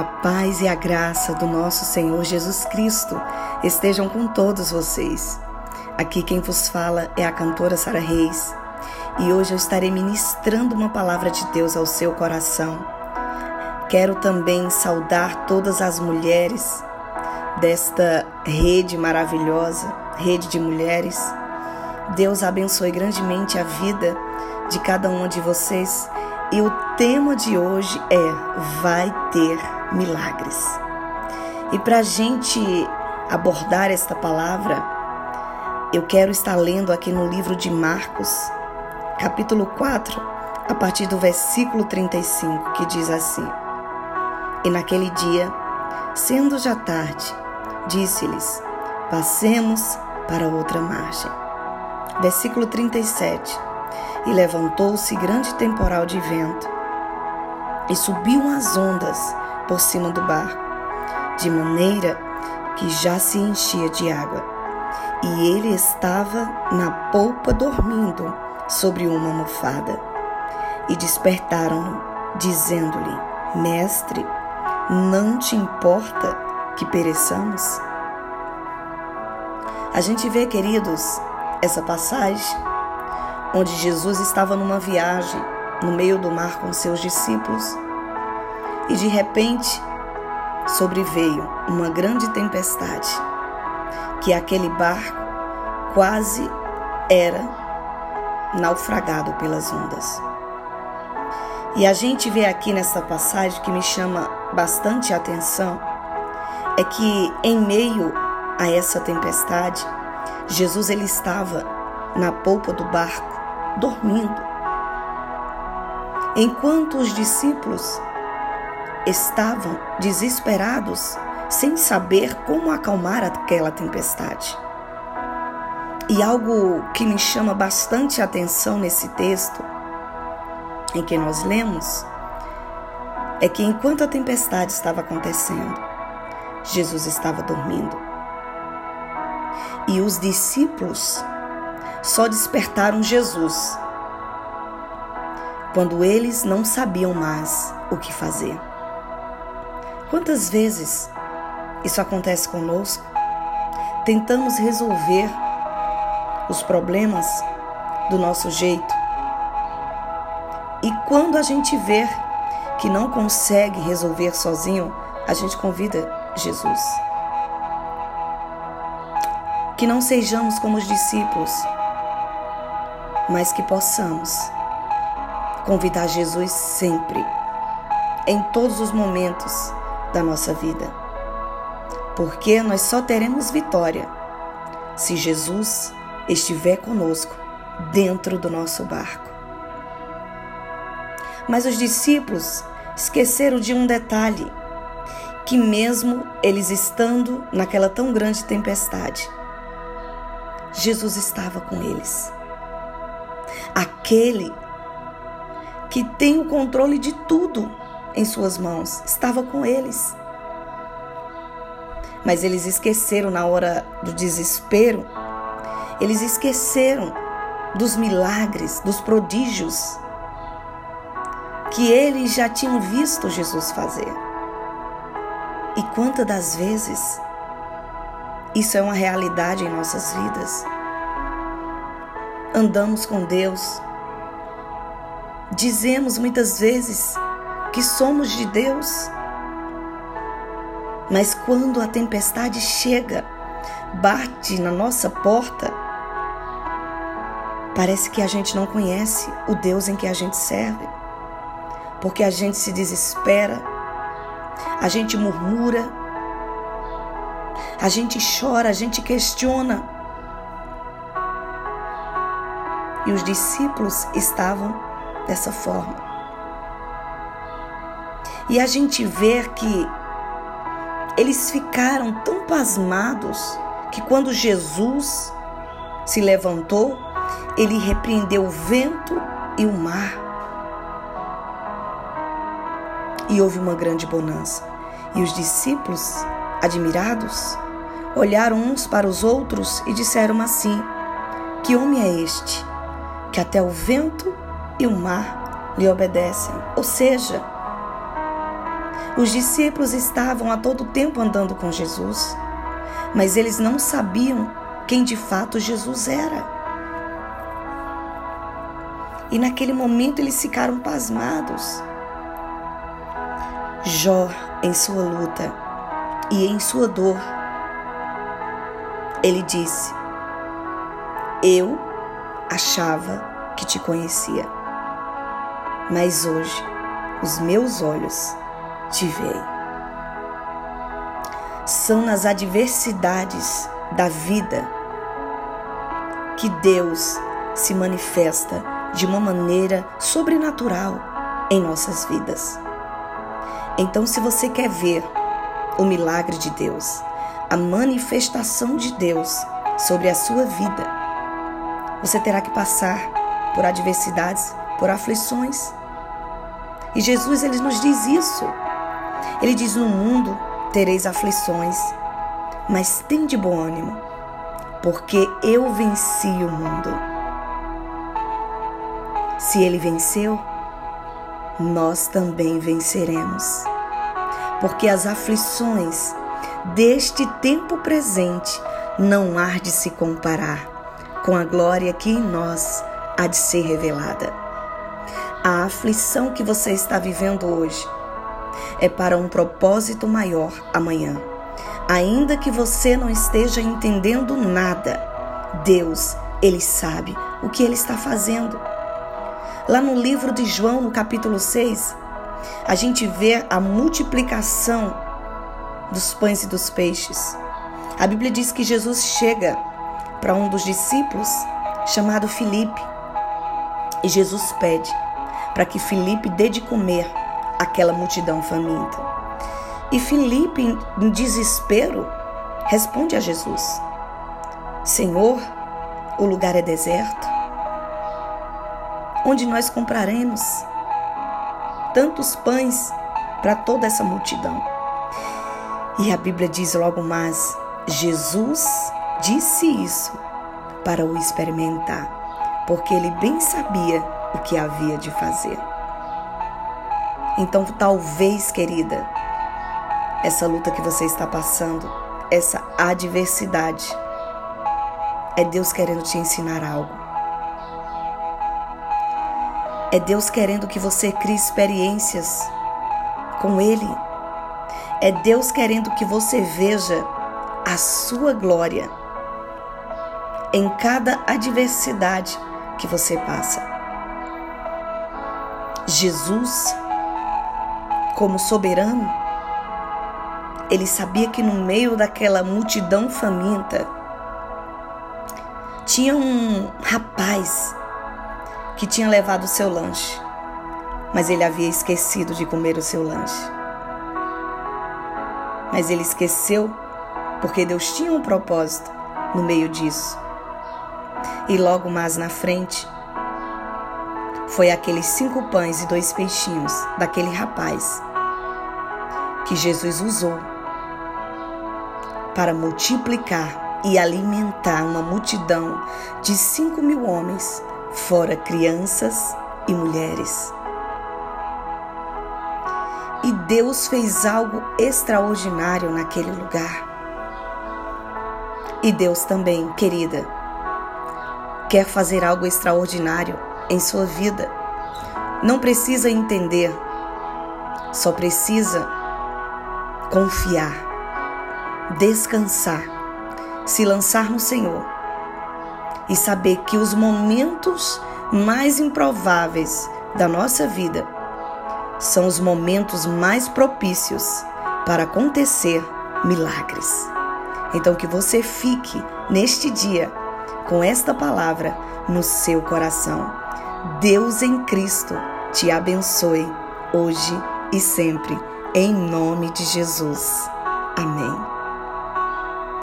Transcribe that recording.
A paz e a graça do nosso Senhor Jesus Cristo estejam com todos vocês. Aqui quem vos fala é a cantora Sara Reis e hoje eu estarei ministrando uma palavra de Deus ao seu coração. Quero também saudar todas as mulheres desta rede maravilhosa, rede de mulheres. Deus abençoe grandemente a vida de cada uma de vocês e o tema de hoje é Vai ter milagres. E para a gente abordar esta palavra, eu quero estar lendo aqui no livro de Marcos, capítulo 4, a partir do versículo 35, que diz assim: E naquele dia, sendo já tarde, disse-lhes: Passemos para outra margem. Versículo 37. E levantou-se grande temporal de vento, e subiam as ondas por cima do barco, de maneira que já se enchia de água. E ele estava na polpa dormindo sobre uma almofada. E despertaram-no, dizendo-lhe: Mestre, não te importa que pereçamos? A gente vê, queridos, essa passagem onde Jesus estava numa viagem no meio do mar com seus discípulos e de repente sobreveio uma grande tempestade, que aquele barco quase era naufragado pelas ondas. E a gente vê aqui nessa passagem que me chama bastante atenção é que em meio a essa tempestade, Jesus ele estava na polpa do barco, dormindo. Enquanto os discípulos estavam desesperados, sem saber como acalmar aquela tempestade. E algo que me chama bastante atenção nesse texto, em que nós lemos, é que enquanto a tempestade estava acontecendo, Jesus estava dormindo. E os discípulos só despertaram Jesus quando eles não sabiam mais o que fazer. Quantas vezes isso acontece conosco? Tentamos resolver os problemas do nosso jeito. E quando a gente vê que não consegue resolver sozinho, a gente convida Jesus. Que não sejamos como os discípulos, mas que possamos convidar Jesus sempre, em todos os momentos da nossa vida. Porque nós só teremos vitória se Jesus estiver conosco dentro do nosso barco. Mas os discípulos esqueceram de um detalhe: que mesmo eles estando naquela tão grande tempestade, Jesus estava com eles. Aquele que tem o controle de tudo em suas mãos, estava com eles. Mas eles esqueceram na hora do desespero, eles esqueceram dos milagres, dos prodígios que eles já tinham visto Jesus fazer. E quantas das vezes isso é uma realidade em nossas vidas? Andamos com Deus, dizemos muitas vezes que somos de Deus. Mas quando a tempestade chega, bate na nossa porta, parece que a gente não conhece o Deus em que a gente serve, porque a gente se desespera, a gente murmura, a gente chora, a gente questiona. E os discípulos estavam dessa forma. E a gente vê que eles ficaram tão pasmados que quando Jesus se levantou, ele repreendeu o vento e o mar. E houve uma grande bonança. E os discípulos, admirados, olharam uns para os outros e disseram assim: Que homem é este, que até o vento e o mar lhe obedecem? Ou seja, Os discípulos estavam a todo tempo andando com Jesus, mas eles não sabiam quem de fato Jesus era. E naquele momento eles ficaram pasmados. Jó, em sua luta e em sua dor, ele disse: Eu achava que te conhecia, mas hoje os meus olhos te veem. São nas adversidades da vida que Deus se manifesta de uma maneira sobrenatural em nossas vidas. Então, se você quer ver o milagre de Deus, a manifestação de Deus sobre a sua vida, você terá que passar por adversidades, por aflições. E Jesus ele nos diz isso. Ele diz: "No mundo tereis aflições, mas tem de bom ânimo, porque eu venci o mundo." Se ele venceu, nós também venceremos. Porque as aflições deste tempo presente não há de se comparar com a glória que em nós há de ser revelada. A aflição que você está vivendo hoje é para um propósito maior amanhã. Ainda que você não esteja entendendo nada, Deus, Ele sabe o que Ele está fazendo. Lá no livro de João, no capítulo 6, a gente vê a multiplicação dos pães e dos peixes. A Bíblia diz que Jesus chega para um dos discípulos chamado Filipe e Jesus pede para que Filipe dê de comer aquela multidão faminta. E Filipe, em desespero, responde a Jesus: Senhor, o lugar é deserto onde nós compraremos tantos pães para toda essa multidão. E a Bíblia diz logo mais: Jesus disse isso para o experimentar, porque ele bem sabia o que havia de fazer. Então, talvez, querida, essa luta que você está passando, essa adversidade, é Deus querendo te ensinar algo. É Deus querendo que você crie experiências com Ele. É Deus querendo que você veja a sua glória em cada adversidade que você passa. Jesus, como soberano, ele sabia que no meio daquela multidão faminta tinha um rapaz que tinha levado o seu lanche, mas ele havia esquecido de comer o seu lanche. Mas ele esqueceu porque Deus tinha um propósito no meio disso. E logo mais na frente, foi aqueles cinco pães e dois peixinhos daquele rapaz que Jesus usou para multiplicar e alimentar uma multidão de cinco mil homens fora crianças e mulheres. E Deus fez algo extraordinário naquele lugar. E Deus também, querida, quer fazer algo extraordinário em sua vida. Não precisa entender, só precisa confiar, descansar, se lançar no Senhor e saber que os momentos mais improváveis da nossa vida são os momentos mais propícios para acontecer milagres. Então, que você fique neste dia com esta palavra no seu coração. Deus em Cristo te abençoe hoje e sempre, em nome de Jesus. Amém.